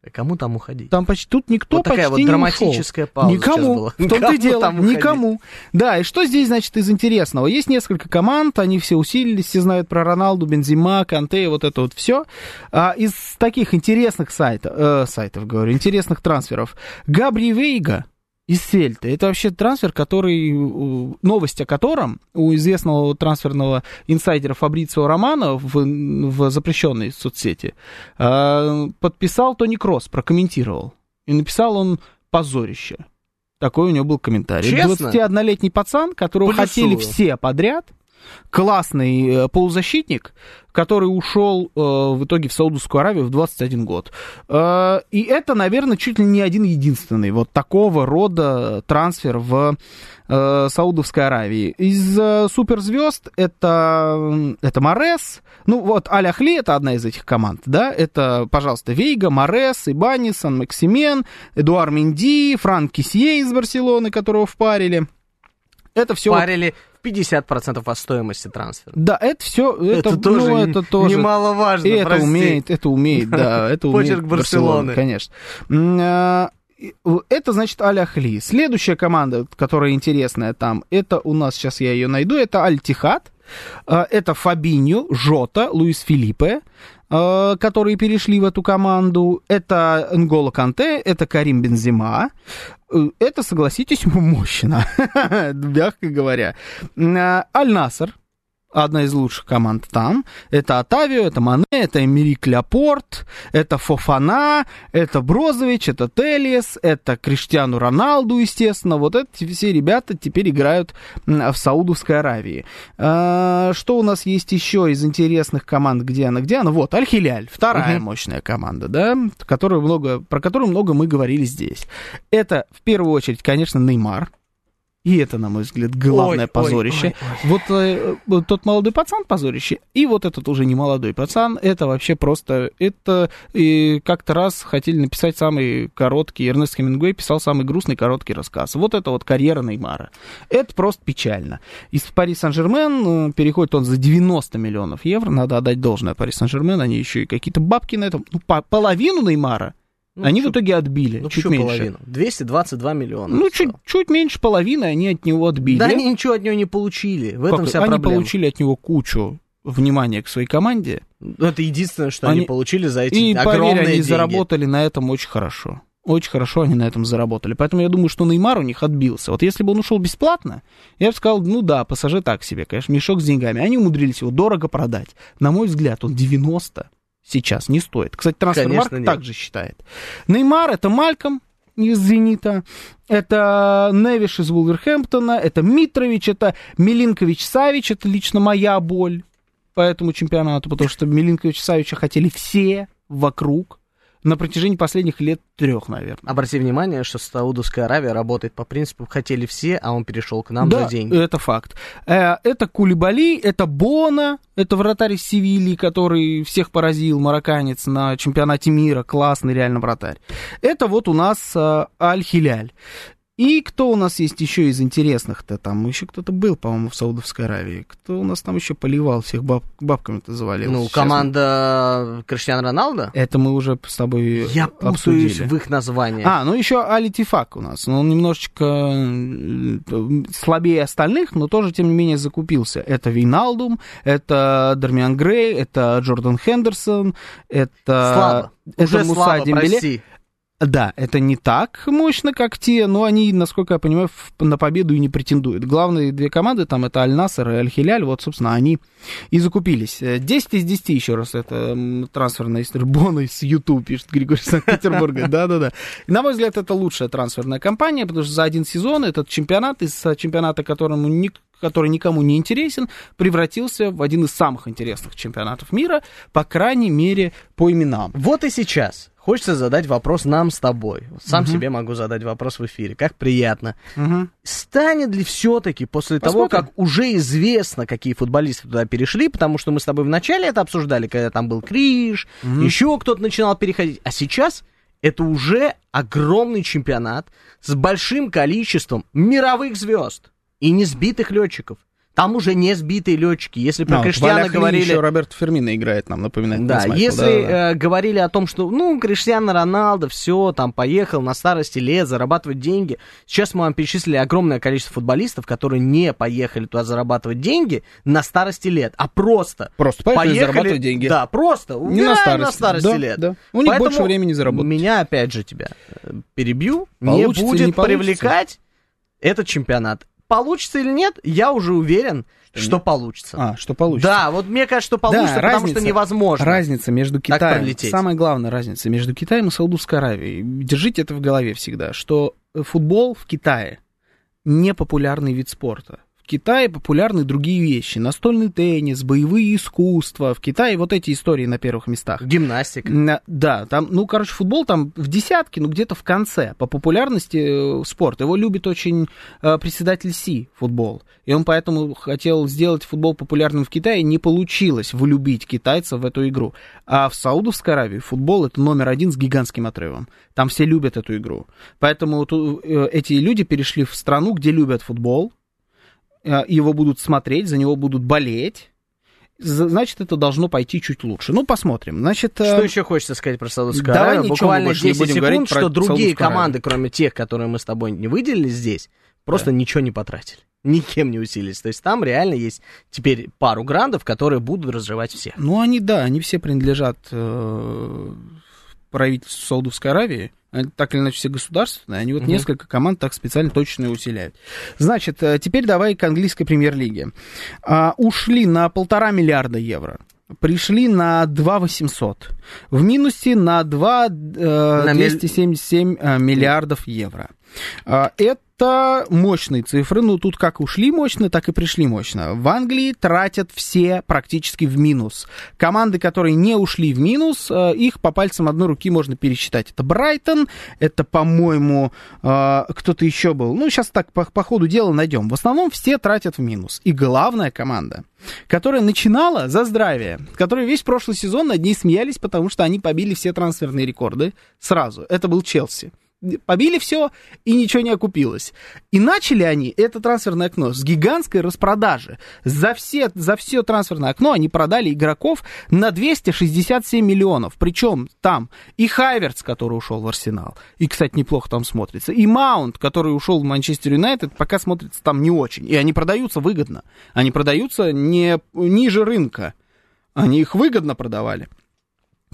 А Кому там уходить? Там почти тут никто вот такая почти вот не драматическая ушел. пауза Никому. сейчас была. В том-то и дело. Никому. Да, и что здесь, значит, из интересного? Есть несколько команд, они все усилились, все знают про Роналду, Бензима, Канте, вот это вот все. А, из таких интересных сайтов, э, сайтов, говорю, интересных трансферов. Габри Вейга из Сельты. Это вообще трансфер, который, новость о котором у известного трансферного инсайдера Фабрицио Романо в, в запрещенной соцсети э, подписал Тони Кросс, прокомментировал. И написал он позорище. Такой у него был комментарий. Честно? 21-летний пацан, которого Плюсую. хотели все подряд, классный э, полузащитник, который ушел э, в итоге в Саудовскую Аравию в 21 год. Э, и это, наверное, чуть ли не один единственный вот такого рода трансфер в э, Саудовской Аравии. Из э, суперзвезд это, это Морес, ну вот Аль Ахли это одна из этих команд, да, это, пожалуйста, Вейга, Морес, Ибани, Сан Максимен, Эдуар Менди, Франк Кисье из Барселоны, которого впарили. Это все Парили 50% от стоимости трансфера. да, это все, это, Это тоже ну, это тоже немаловажно, И это прости. умеет, это умеет, да, это умеет Почерк Барселоны. конечно. А, Это, значит, Аль Ахли. Следующая команда, которая интересная там, это у нас, сейчас я ее найду, это Аль-Тихад. А, Это Фабиньо, Жота, Луис Филиппе, которые перешли в эту команду. Это Нголо Канте, это Карим Бензима. Э, Это, согласитесь, мощно, мягко говоря. А, Аль-Наср, одна из лучших команд там. Это Атавио, это Мане, это Эмерик Ляпорт, это Фофана, это Брозович, это Телес, это Криштиану Роналду, естественно. Вот эти все ребята теперь играют в Саудовской Аравии. А, Что у нас есть еще из интересных команд? Где она? Где она? Вот, Аль-Хиляль, вторая Мгм. мощная команда, да, которую много, про которую много мы говорили здесь. Это, в первую очередь, конечно, Неймар. И это, на мой взгляд, главное Ой, ой, позорище. ой, Вот, э, вот тот молодой пацан позорище, и вот этот уже не молодой пацан, это вообще просто, это и как-то раз хотели написать самый короткий, Эрнест Хемингуэй писал самый грустный короткий рассказ. Вот это вот карьера Неймара. Это просто печально. Из Пари Сан-Жермен э, переходит он за 90 миллионов евро, надо отдать должное Пари Сан-Жермен, они еще и какие-то бабки на этом, ну, по- половину Неймара Ну, они в чё- итоге отбили, Ну, чуть меньше. половину? 222 миллиона. Ну, чуть, чуть меньше половины они от него отбили. Да они ничего от него не получили. В этом Как- вся они проблема. получили от него кучу внимания к своей команде. Ну, Это единственное, что они, Они- получили за эти И, огромные поверь, они деньги. заработали на этом очень хорошо. Очень хорошо они на этом заработали. Поэтому я думаю, что Неймар у них отбился. Вот если бы он ушел бесплатно, я бы сказал, ну да, пассажир так себе, конечно, мешок с деньгами. Они умудрились его дорого продать. На мой взгляд, он 90 сейчас не стоит. Кстати, трансфермарк Конечно, нет. также считает. Неймар это Мальком из «Зенита», это Невиш из Вулверхэмптона, это Митрович, это Милинкович Савич, это лично моя боль по этому чемпионату, потому что Милинкович Савича хотели все вокруг на протяжении последних лет трех, наверное. Обрати внимание, что Саудовская Аравия работает по принципу «хотели все, а он перешел к нам да, за деньги». это факт. Э, Это Кулибали, это Бона, это вратарь из Севильи, который всех поразил, марокканец на чемпионате мира, классный реально вратарь. Это вот у нас э, Аль-Хиляль. И кто у нас есть еще из интересных-то? Там еще кто-то был, по-моему, в Саудовской Аравии. Кто у нас там еще поливал, всех баб, бабками-то завалил? Ну, Сейчас команда Криштиану Роналдо? мы- Это мы уже с тобой Я путаюсь обсудили. в их названии. А, ну еще Али Тифак у нас. Но он немножечко э, слабее остальных, но тоже, тем не менее, закупился. Это Вейналдум, это Дармиан Грей, это Джордан Хендерсон, это... Слабо. Это Уже Муса слабо, Дембеле. прости. Да, это не так мощно, как те, но они, насколько я понимаю, на победу и не претендуют. Главные две команды там это Аль-Насер и Аль-Хиляль, вот, собственно, они и закупились. Э, 10 из 10 еще раз, это трансферная история. Бона из YouTube, пишет Григорий Санкт-Петербурга. Да-да-да. На мой взгляд, это лучшая трансферная кампания, потому что за один сезон этот чемпионат из э, чемпионата, которому ник- который никому не интересен, превратился в один из самых интересных чемпионатов мира, по крайней мере, по именам. Вот и сейчас хочется задать вопрос нам с тобой. Сам себе могу задать вопрос в эфире. Как приятно. Мгм. Станет ли все-таки после того, Посмотрим. как уже известно, какие футболисты туда перешли, потому что мы с тобой вначале это обсуждали, когда там был Криш, еще кто-то начинал переходить, а сейчас это уже огромный чемпионат с большим количеством мировых звезд и не сбитых летчиков. Там уже не сбитые летчики. Если про А, вот Криштиану Валя Хли говорили... еще Роберто Фермино играет нам, напоминает. Да, Майкл, если да-да-да. э, говорили о том, что, ну, Криштиано Роналдо, все, там, поехал на старости лет зарабатывать деньги. Сейчас мы вам перечислили огромное количество футболистов, которые не поехали туда зарабатывать деньги на старости лет, а просто Просто поехали зарабатывать деньги. Да, просто Не на старости. на старости Да, лет. да. У них Поэтому больше времени заработать. Меня, опять же, тебя э, перебью. Получится не будет не получится? привлекать этот чемпионат. Получится или нет, я уже уверен, что получится. А, что получится. Да, вот мне кажется, что получится, Да, потому разница- что невозможно. Разница между Китаем, самая главная разница между Китаем и Саудовской Аравией. Держите это в голове всегда, что футбол в Китае не популярный вид спорта. В Китае популярны другие вещи. Настольный теннис, боевые искусства. В Китае вот эти истории на первых местах. Гимнастика. На- Да, там, ну, короче, футбол там в десятке, ну, где-то в конце. По популярности э, спорт. Его любит очень э, председатель Си, футбол. И он поэтому хотел сделать футбол популярным в Китае. Не получилось влюбить китайцев в эту игру. А в Саудовской Аравии футбол это номер один с гигантским отрывом. Там все любят эту игру. Поэтому вот, э, эти люди перешли в страну, где любят футбол. Э, Его будут смотреть, за него будут болеть. Значит, это должно пойти чуть лучше. Ну, посмотрим. Значит, э, Что еще хочется сказать про Саудовскую давай Аравию? Буквально больше не 10 будем секунд, что другие команды, кроме тех, которые мы с тобой не выделили здесь, просто ничего не потратили. Никем не усилились. То есть там реально есть теперь пару грандов, которые будут разрывать всех. Ну, они, да, они все принадлежат э, правительству Саудовской Аравии. Они так или иначе все государственные. Они вот Мгм. несколько команд так специально точно усиляют. Значит, э, теперь давай к английской премьер-лиге. А, ушли на полтора миллиарда евро. Пришли на 2 800. В минусе на 2 На миль- 277 э, миллиардов евро. А, Это мощные цифры, ну тут как ушли мощно, так и пришли мощно. В Англии тратят все практически в минус. Команды, которые не ушли в минус, э, их по пальцам одной руки можно пересчитать. Это Брайтон, это, по-моему, э, кто-то еще был. Ну, сейчас так по, по ходу дела найдем. В основном все тратят в минус. И главная команда, которая начинала за здравие, которая весь прошлый сезон над ней смеялись, потому что они побили все трансферные рекорды сразу. Это был Челси побили все, и ничего не окупилось. И начали они это трансферное окно с гигантской распродажи. За все, за все трансферное окно они продали игроков на 267 миллионов. Причем там и Хайверц, который ушел в Арсенал, и, кстати, неплохо там смотрится, и Маунт, который ушел в Манчестер Юнайтед, пока смотрится там не очень. И они продаются выгодно. Они продаются не ниже рынка. Они их выгодно продавали.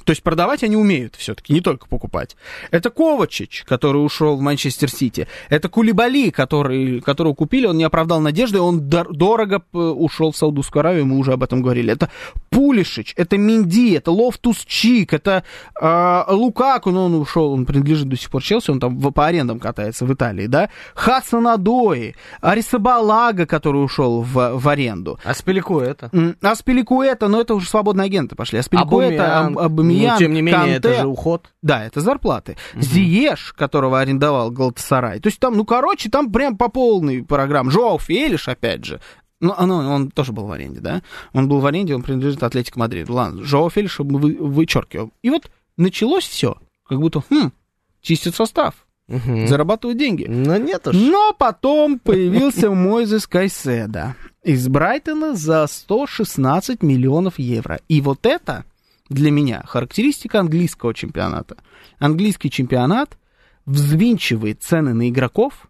То есть продавать они умеют все-таки, не только покупать. Это Ковачич, который ушел в Манчестер Сити. Это Кулибали, который, которого купили, он не оправдал надежды, он дор- дорого ушел в Саудовскую Аравию, мы уже об этом говорили. Это Пулишич, это Минди, это Лофтус Чик, это э, Лукаку, но он ушел, он принадлежит до сих пор Челси, он там в- по арендам катается в Италии, да? Хасан Адои, Арисабалага, который ушел в, в аренду. А Спилику это? М, Аспиликуэта, но это уже свободные агенты пошли. Аспиликуэта, Абумян. Аб- Абумян, Ну, тем не менее, Канте. это же уход. Да, это зарплаты. Зиеш, которого арендовал Галтасарай. То есть там, ну, короче, там прям по полной программе. Жоау Фелиш, опять же. Ну, ну, он тоже был в аренде, да? Он был в аренде, он принадлежит Атлетико Мадриду. Ладно, Жоау Фелиша мы вы, вычеркиваем. И вот началось все, как будто, хм, чистит состав. зарабатывают деньги. Но нет уж. Но потом появился Мойзес Кайседа из Брайтона за 116 миллионов евро. И вот это для меня характеристика английского чемпионата. Английский чемпионат взвинчивает цены на игроков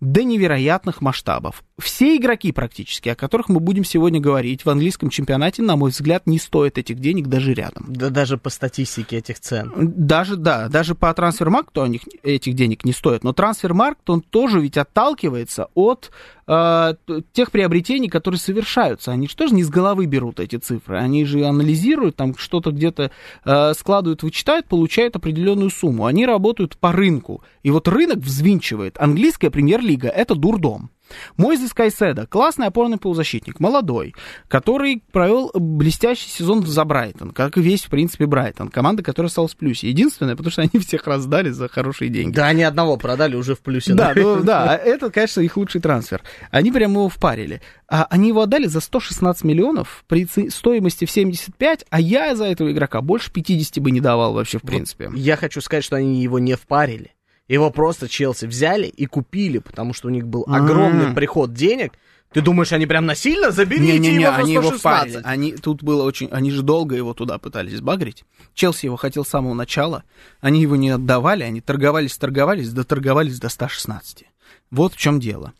до невероятных масштабов. Все игроки практически, о которых мы будем сегодня говорить в английском чемпионате, на мой взгляд, не стоят этих денег даже рядом. Да даже по статистике этих цен. Даже, да, даже по трансфермаркту они этих денег не стоят. Но трансфермаркт, он тоже ведь отталкивается от э, тех приобретений, которые совершаются. Они же тоже не с головы берут эти цифры. Они же анализируют, там что-то где-то э, складывают, вычитают, получают определенную сумму. Они работают по рынку. И вот рынок взвинчивает. Английская премьер-лига – это дурдом. Мойзес Кайседа, классный опорный полузащитник, молодой, который провел блестящий сезон за Брайтон, как и весь, в принципе, Брайтон. Команда, которая осталась в плюсе. Единственное, потому что они всех раздали за хорошие деньги. Да, они одного продали уже в плюсе. Да, ну, да, это, конечно, их лучший трансфер. Они прямо его впарили. А они его отдали за 116 миллионов при стоимости в 75, а я за этого игрока больше 50 бы не давал вообще, в принципе. Вот я хочу сказать, что они его не впарили. Его просто Челси взяли и купили, потому что у них был огромный А-а-а. приход денег. Ты думаешь, они прям насильно заберите не, не, не, его они его впарили. Они тут было очень, они же долго его туда пытались сбагрить. Челси его хотел с самого начала. Они его не отдавали, они торговались, торговались, доторговались до 116. Вот в чем дело.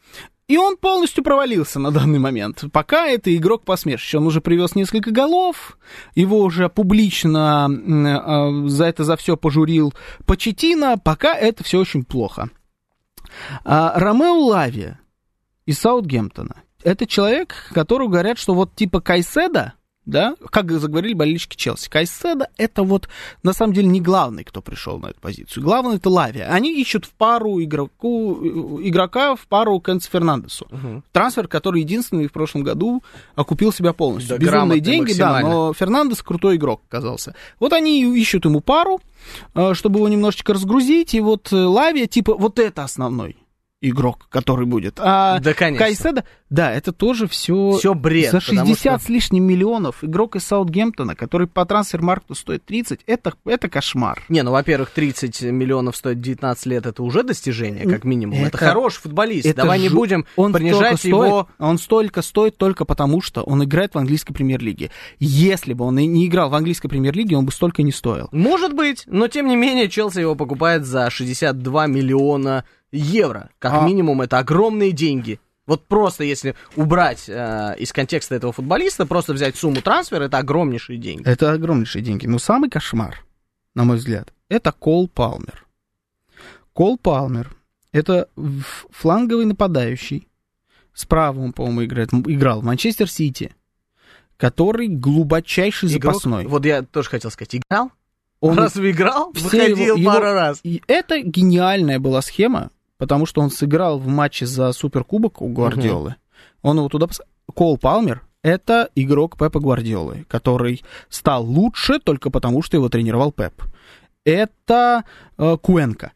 И он полностью провалился на данный момент. Пока это игрок посмешище. Он уже привез несколько голов, его уже публично э, за это за все пожурил Почетина. Пока это все очень плохо. А, Ромео Лави из Саутгемптона. Это человек, которого говорят, что вот типа Кайседа, да, как заговорили болельщики Челси. Кайседа это вот на самом деле не главный, кто пришел на эту позицию. Главный это Лавия. Они ищут в пару игроку, игрока в пару Кэнс Фернандесу. Угу. Трансфер, который единственный в прошлом году окупил себя полностью. Да, Безумные деньги, да, но Фернандес крутой игрок оказался. Вот они ищут ему пару, э, чтобы его немножечко разгрузить, и вот Лавия, типа, вот это основной игрок, который будет. А да, конечно. Кайседа, да, это тоже все... Все бред. За 60 что... с лишним миллионов игрок из Саутгемптона, который по трансфер-маркту стоит 30, это, это кошмар. Не, ну, во-первых, 30 миллионов стоит 19 лет, это уже достижение, как минимум. Это, это хороший футболист. Это Давай ж... не будем он принижать его... Стоит, он столько стоит только потому, что он играет в английской премьер-лиге. Если бы он не играл в английской премьер-лиге, он бы столько не стоил. Может быть, но тем не менее Челси его покупает за 62 миллиона евро. Как а... минимум, это огромные деньги. Вот просто если убрать э, из контекста этого футболиста, просто взять сумму трансфера, это огромнейшие деньги. Это огромнейшие деньги. Но самый кошмар, на мой взгляд, это Кол Палмер. Кол Палмер – это фланговый нападающий. Справа он, по-моему, играет, играл в Манчестер Сити, который глубочайший Игрок, запасной. Вот я тоже хотел сказать, играл? Он Разве играл? Выходил его, пару его, раз. И это гениальная была схема, потому что он сыграл в матче за Суперкубок у Гвардиолы. Угу. Он его туда... Кол Палмер — это игрок Пепа Гвардиолы, который стал лучше только потому, что его тренировал Пеп. Это э, Куэнка.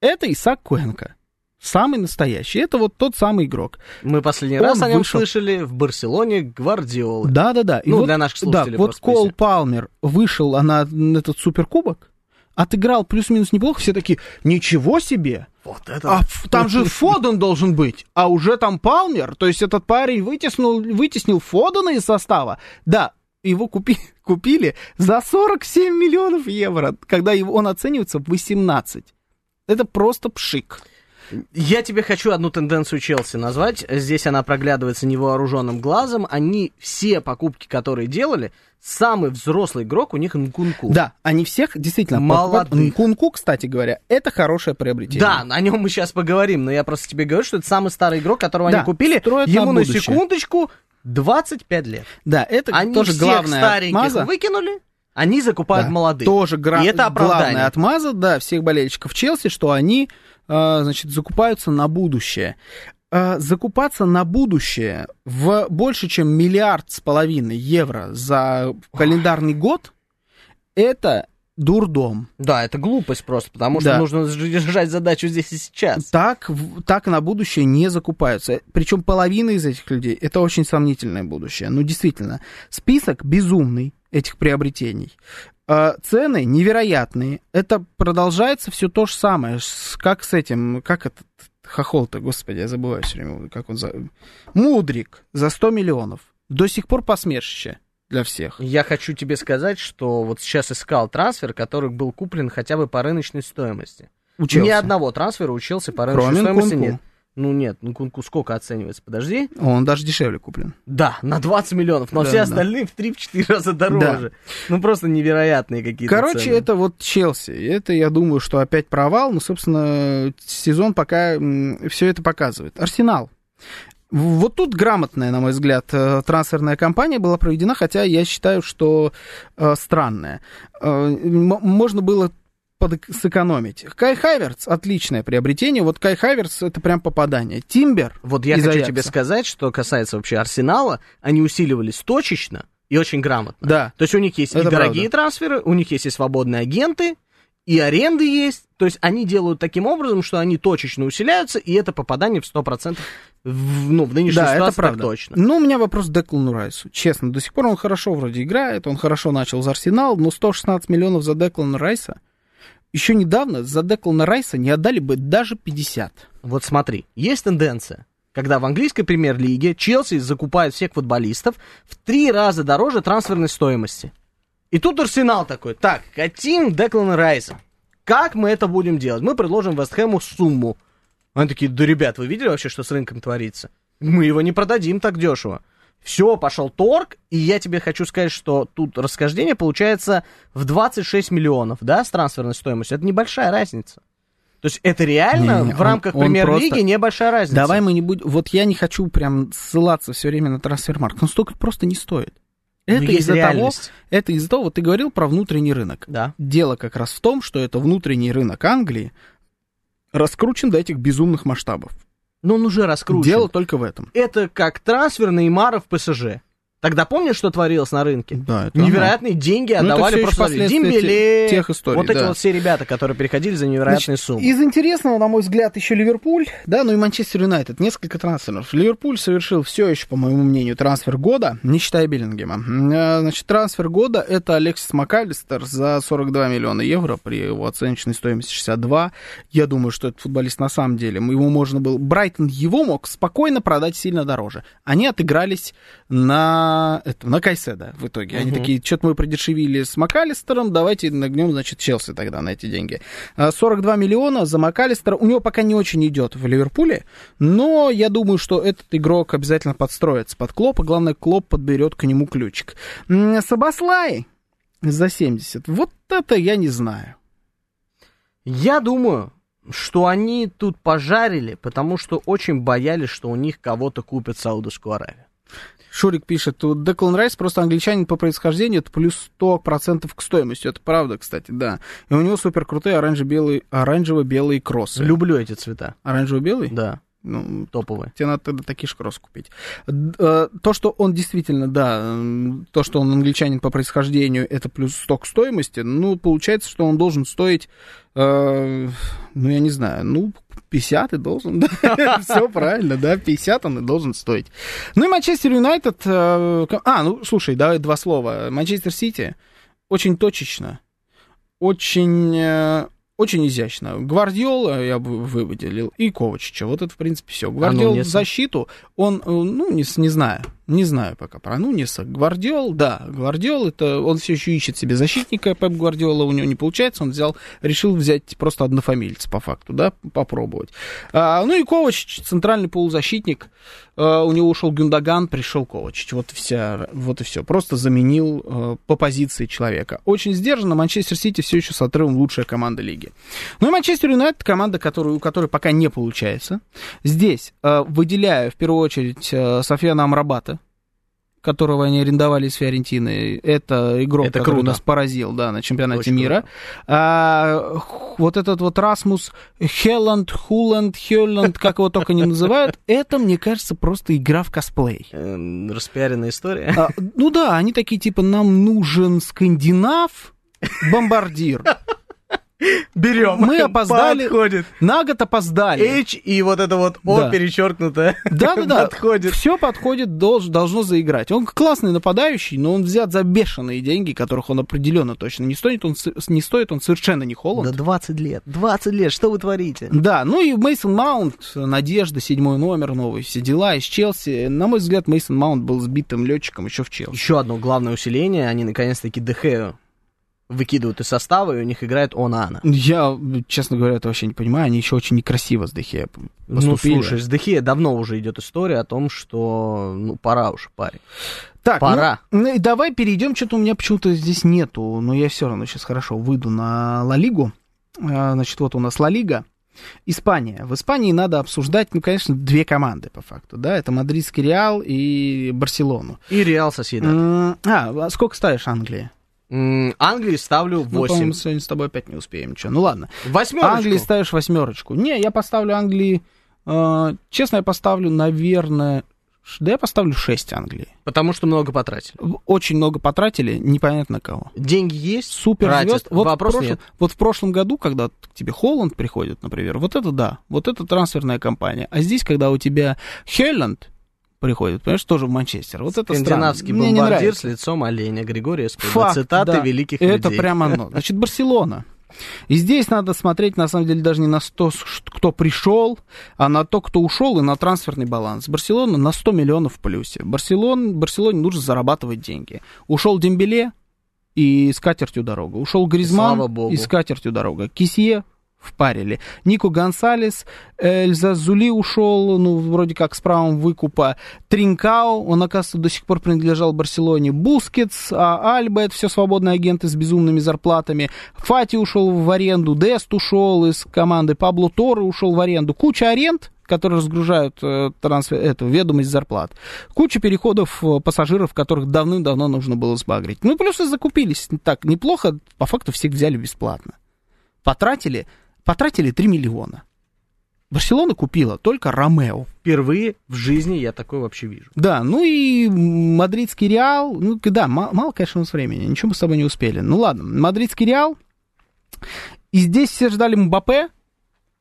Это Исаак Куэнка. Самый настоящий. Это вот тот самый игрок. Мы последний он раз о нем вышел... слышали в Барселоне Гвардиолы. Да-да-да. Ну, вот, для наших слушателей. Да, вот Кол Палмер вышел на этот суперкубок, отыграл плюс-минус неплохо, все такие, ничего себе! Вот это... А там же Фоден должен быть, а уже там Палмер, то есть этот парень вытеснил, вытеснил Фодена из состава. Да, его купи, купили за 47 миллионов евро, когда его, он оценивается в 18. Это просто пшик. Я тебе хочу одну тенденцию Челси назвать. Здесь она проглядывается невооруженным глазом. Они все покупки, которые делали, самый взрослый игрок у них Нкунку. Да, они всех действительно молодых. Нкунку, кстати говоря, это хорошее приобретение. Да, о нем мы сейчас поговорим, но я просто тебе говорю, что это самый старый игрок, которого да, они купили. Ему на, на секундочку 25 лет. Да, это они тоже главное. стареньких отмаза. выкинули. Они закупают да, молодых. Тоже гра- и это главная отмаза, да, всех болельщиков Челси, что они а, значит, закупаются на будущее. А, закупаться на будущее в больше, чем миллиард с половиной евро за календарный год, это дурдом. Да, это глупость просто, потому что Да. нужно решать задачу здесь и сейчас. Так, так на будущее не закупаются. Причем половина из этих людей это очень сомнительное будущее. Ну, действительно, список безумный этих приобретений. А, Цены невероятные. Это продолжается все то же самое. Как с этим, как этот хохол-то, господи, я забываю все время, как он за... Мудрик за 100 миллионов. До сих пор посмешище для всех. Я хочу тебе сказать, что вот сейчас искал трансфер, который был куплен хотя бы по рыночной стоимости. Учился. Ни одного трансфера учился по рыночной Кроме стоимости Нкунку. нет. Ну нет, ну Кунку сколько оценивается? Подожди. Он даже дешевле куплен. Да, на 20 миллионов, но Да, все да. остальные в 3-4 раза дороже. Ну просто невероятные какие-то Короче, цены. это вот Челси. Это, я думаю, что опять провал. Но, собственно, сезон пока все это показывает. Арсенал. Вот тут грамотная, на мой взгляд, э, трансферная кампания была проведена, хотя я считаю, что э, странная. Э, можно было сэкономить. Кай Хайверц отличное приобретение. Вот Кай Хайверц это прям попадание. Тимбер. Вот я хочу Аякса. тебе сказать, что касается вообще Арсенала, они усиливались точечно и очень грамотно. Да. То есть у них есть Это и дорогие правда. трансферы, у них есть и свободные агенты, и аренды есть. То есть они делают таким образом, что они точечно усиляются, и это попадание в 100% в, ну, в нынешней Да, ситуации это правда. точно. Ну, у меня вопрос к Деклану Райсу. Честно, до сих пор он хорошо вроде играет, он хорошо начал за Арсенал, но 116 миллионов за Деклана Райса. Еще недавно за Деклана Райса не отдали бы даже 50. Вот смотри, есть тенденция, когда в английской премьер-лиге Челси закупает всех футболистов в три раза дороже трансферной стоимости. И тут Арсенал такой, так, хотим Деклана Райса. Как мы это будем делать? Мы предложим Вестхэму сумму. Они такие, да, ребят, вы видели вообще, что с рынком творится? Мы его не продадим так дешево. Все, пошел торг, и я тебе хочу сказать, что тут расхождение получается в 26 миллионов, да, с трансферной стоимостью. Это небольшая разница. То есть это реально Не-не, в рамках премьер-лиги просто- небольшая разница. Давай мы не будем... Вот я не хочу прям ссылаться все время на трансфермаркт. Он столько просто не стоит. Это из-за того, это из-за того, вот ты говорил про внутренний рынок. Да. Дело как раз в том, что это внутренний рынок Англии раскручен до этих безумных масштабов. Но он уже раскручен. Дело только в этом. Это как трансфер Неймара в ПСЖ. Тогда помнишь, что творилось на рынке? Да, это Невероятные деньги Ну, отдавали еще просто Дембеле. те- тех историй, Вот эти да. вот все ребята, которые переходили за невероятные Значит, суммы. Из интересного, на мой взгляд, еще Ливерпуль, да, ну и Манчестер Юнайтед. Несколько трансферов. Ливерпуль совершил все еще, по моему мнению, трансфер года, не считая Биллингема. Э, Значит, трансфер года это Алексис МакАлистер за 42 миллиона евро при его оценочной стоимости 62. Я думаю, что этот футболист на самом деле, ему можно было... Брайтон его мог спокойно продать сильно дороже. Они отыгрались на, это, на Кайседа в итоге. Они такие, что-то мы продешевили с МакАлистером, давайте нагнем, значит, Челси тогда на эти деньги. А, 42 миллиона за МакАлистера. У него пока не очень идет в Ливерпуле, но я думаю, что этот игрок обязательно подстроится под Клопа. Главное, Клоп подберет к нему ключик. Сабаслай за 70. Вот это я не знаю. Я думаю, что они тут пожарили, потому что очень боялись, что у них кого-то купят Саудовскую Аравию. Шурик пишет, Деклан Райс просто англичанин по происхождению, это плюс 100% к стоимости. Это правда, кстати, да. И у него супер крутые оранжево-белые, оранжево-белые кроссы. Люблю эти цвета. Оранжево-белый? Да, Ну, топовые. тебе надо тогда такие же кроссы купить. Э, То, что он действительно, да, то, что он англичанин по происхождению, это плюс 100 к стоимости, ну, получается, что он должен стоить, э, ну, я не знаю, ну, 50 и должен, да, все правильно, да, 50 он и должен стоить. Ну и Манчестер Юнайтед, э, а, ну, слушай, давай два слова. Манчестер Сити очень точечно, очень, э, очень изящно. Гвардиола я бы выделил и Ковачича. Вот это, в принципе, все. Гвардиол в Нунеса? защиту, он, э, ну, не, не знаю, не знаю пока про Нунеса. Гвардиол, да, Гвардиол, это он все еще ищет себе защитника, Пеп Гвардиола у него не получается, он взял, решил взять просто однофамильца по факту, да, попробовать. А, ну и Ковачич, центральный полузащитник, а, у него ушел Гюндаган, пришел Ковачич, вот, вся, вот и все, просто заменил э, по позиции человека. Очень сдержанно, Манчестер Сити все еще с отрывом лучшая команда лиги. Ну и Манчестер Юнайтед, команда, которую, у которой пока не получается. Здесь э, выделяю в первую очередь э, Софьяна Амрабата, которого они арендовали из Фиорентины. Это игрок, Это который круто. нас поразил, да, на чемпионате Очень мира. круто. А, вот этот вот Расмус Хелланд, Хуланд, Хелланд, как его только не называют, это, мне кажется, просто игра в косплей. Эм, распиаренная история. А, ну да, они такие типа, нам нужен скандинав, бомбардир. Берем. Мы опоздали. Подходит. На год опоздали. H и вот это вот О Да. перечеркнутое. Да-да-да. Подходит. Все подходит, долж- должно заиграть. Он классный нападающий, но он взят за бешеные деньги, которых он определенно точно не стоит. Он, не стоит, он совершенно не Да Холланд. 20 лет. 20 лет. Что вы творите? Да, ну и Мейсон Маунт, Надежда, седьмой номер новый, все дела из Челси. На мой взгляд, Мейсон Маунт был сбитым летчиком еще в Челси. Еще одно главное усиление. Они наконец-таки Дехею выкидывают из состава, и у них играет Онана. Я, честно говоря, это вообще не понимаю. Они еще очень некрасиво с Дехе Ну, поступили. слушай, с Дехея давно уже идет история о том, что, ну, пора уж, парень. Так, Пора. Ну, ну давай перейдем. Что-то у меня почему-то здесь нету, но я все равно сейчас хорошо выйду на Ла Лигу. А, Значит, вот у нас Ла Лига. Испания. В Испании надо обсуждать, ну, конечно, две команды по факту, да, это Мадридский Реал и Барселону. И Реал Соседа. А, а сколько ставишь Англии? Англии ставлю Ну, по-моему, 8. сегодня с тобой опять не успеем. Ничего. Ну ладно. Восьмерочку. Англии ставишь восьмерочку. Не, я поставлю Англии. э, честно, я поставлю, наверное. Да я поставлю 6 Англии. Потому что много потратили. Очень много потратили, непонятно кого. Деньги есть, Супер тратят. Вот, в Вопрос прошлом, нет. вот в прошлом году, когда к тебе Холланд приходит, например, вот это да, вот это трансферная кампания. А здесь, когда у тебя Хелланд приходит, понимаешь, тоже в Манчестер. Вот это странно. Скандинавский Мне не бомбардир нравится. с лицом оленя Григория Скоба. Факт, Цитаты да. великих Это людей. прямо оно. Значит, Барселона. И здесь надо смотреть, на самом деле, даже не на то, кто пришел, а на то, кто ушел, и на трансферный баланс. Барселона на 100 миллионов в плюсе. Барселон, Барселоне нужно зарабатывать деньги. Ушел Дембеле, и скатертью дорога. Ушел Гризман, и скатертью дорога. Кисье впарили. Нико Гонсалес, Эззальзули ушел, ну, вроде как с правом выкупа. Тринкау, он, оказывается, до сих пор принадлежал Барселоне. Бускетс, а Альба, это все свободные агенты с безумными зарплатами. Фати ушел в аренду, Дест ушел из команды, Пабло Торре ушел в аренду. Куча аренд, которые разгружают э, трансфер, эту ведомость зарплат. Куча переходов э, пассажиров, которых давным-давно нужно было сбагрить. Ну, плюс и закупились так неплохо, по факту всех взяли бесплатно. Потратили, потратили 3 миллиона. Барселона купила только Ромео. Впервые в жизни я такое вообще вижу. Да, ну и мадридский Реал, ну да, ма- мало, конечно, у нас времени, ничего мы с тобой не успели. Ну ладно, мадридский Реал, и здесь все ждали Мбаппе,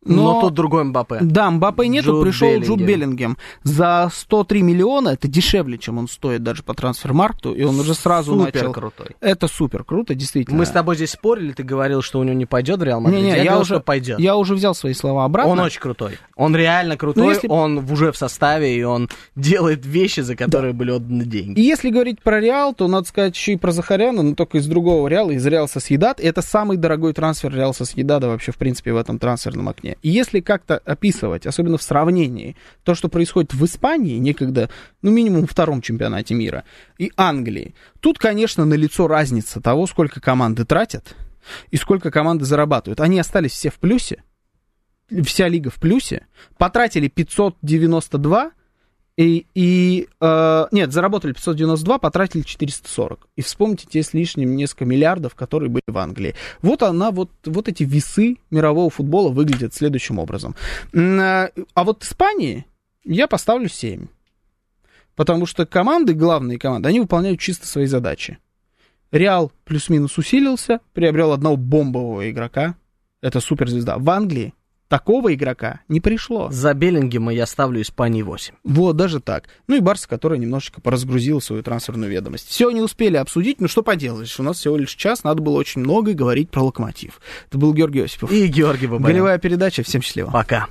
Но, но... тут другой Мбаппе. Да, Мбаппе нету, Джуд пришел Джуд Беллингем. Беллингем. За 103 миллиона, это дешевле, чем он стоит даже по трансфермаркту, и он уже сразу Супер начал... крутой. Это супер круто, действительно. Мы с тобой здесь спорили, ты говорил, что у него не пойдет в Реал Мадрид. Не-не, я, я говорил, уже- пойдет. Я уже взял свои слова обратно. Он очень крутой. Он реально крутой, Ну, если- он уже в составе, и он делает вещи, за которые были отданы деньги. И если говорить про Реал, то надо сказать еще и про Захаряна, но только из другого Реала, из Реал Сосьедад. Это самый дорогой трансфер Реал Сосьедада вообще, в принципе, в этом трансферном окне. И если как-то описывать, особенно в сравнении, то, что происходит в Испании, некогда, ну, минимум втором чемпионате мира, и Англии, тут, конечно, налицо разница того, сколько команды тратят и сколько команды зарабатывают. Они остались все в плюсе, вся лига в плюсе, потратили 592, и, и э, нет, заработали 592, потратили 440. И вспомните те с лишним несколько миллиардов, которые были в Англии. Вот она, вот, вот эти весы мирового футбола выглядят следующим образом. А а вот Испании я поставлю 7. Потому что команды, главные команды, они выполняют чисто свои задачи. Реал плюс-минус усилился, приобрел одного бомбового игрока. Это суперзвезда. В Англии такого игрока не пришло. За Беллингема я ставлю Испании 8. Вот, даже так. Ну и Барса, которая немножечко поразгрузила свою трансферную ведомость. Все не успели обсудить, ну что поделаешь, у нас всего лишь час, надо было очень много говорить про локомотив. Это был Георгий Осипов. И Георгий Бабаян. Голевая передача, всем счастливо. Пока.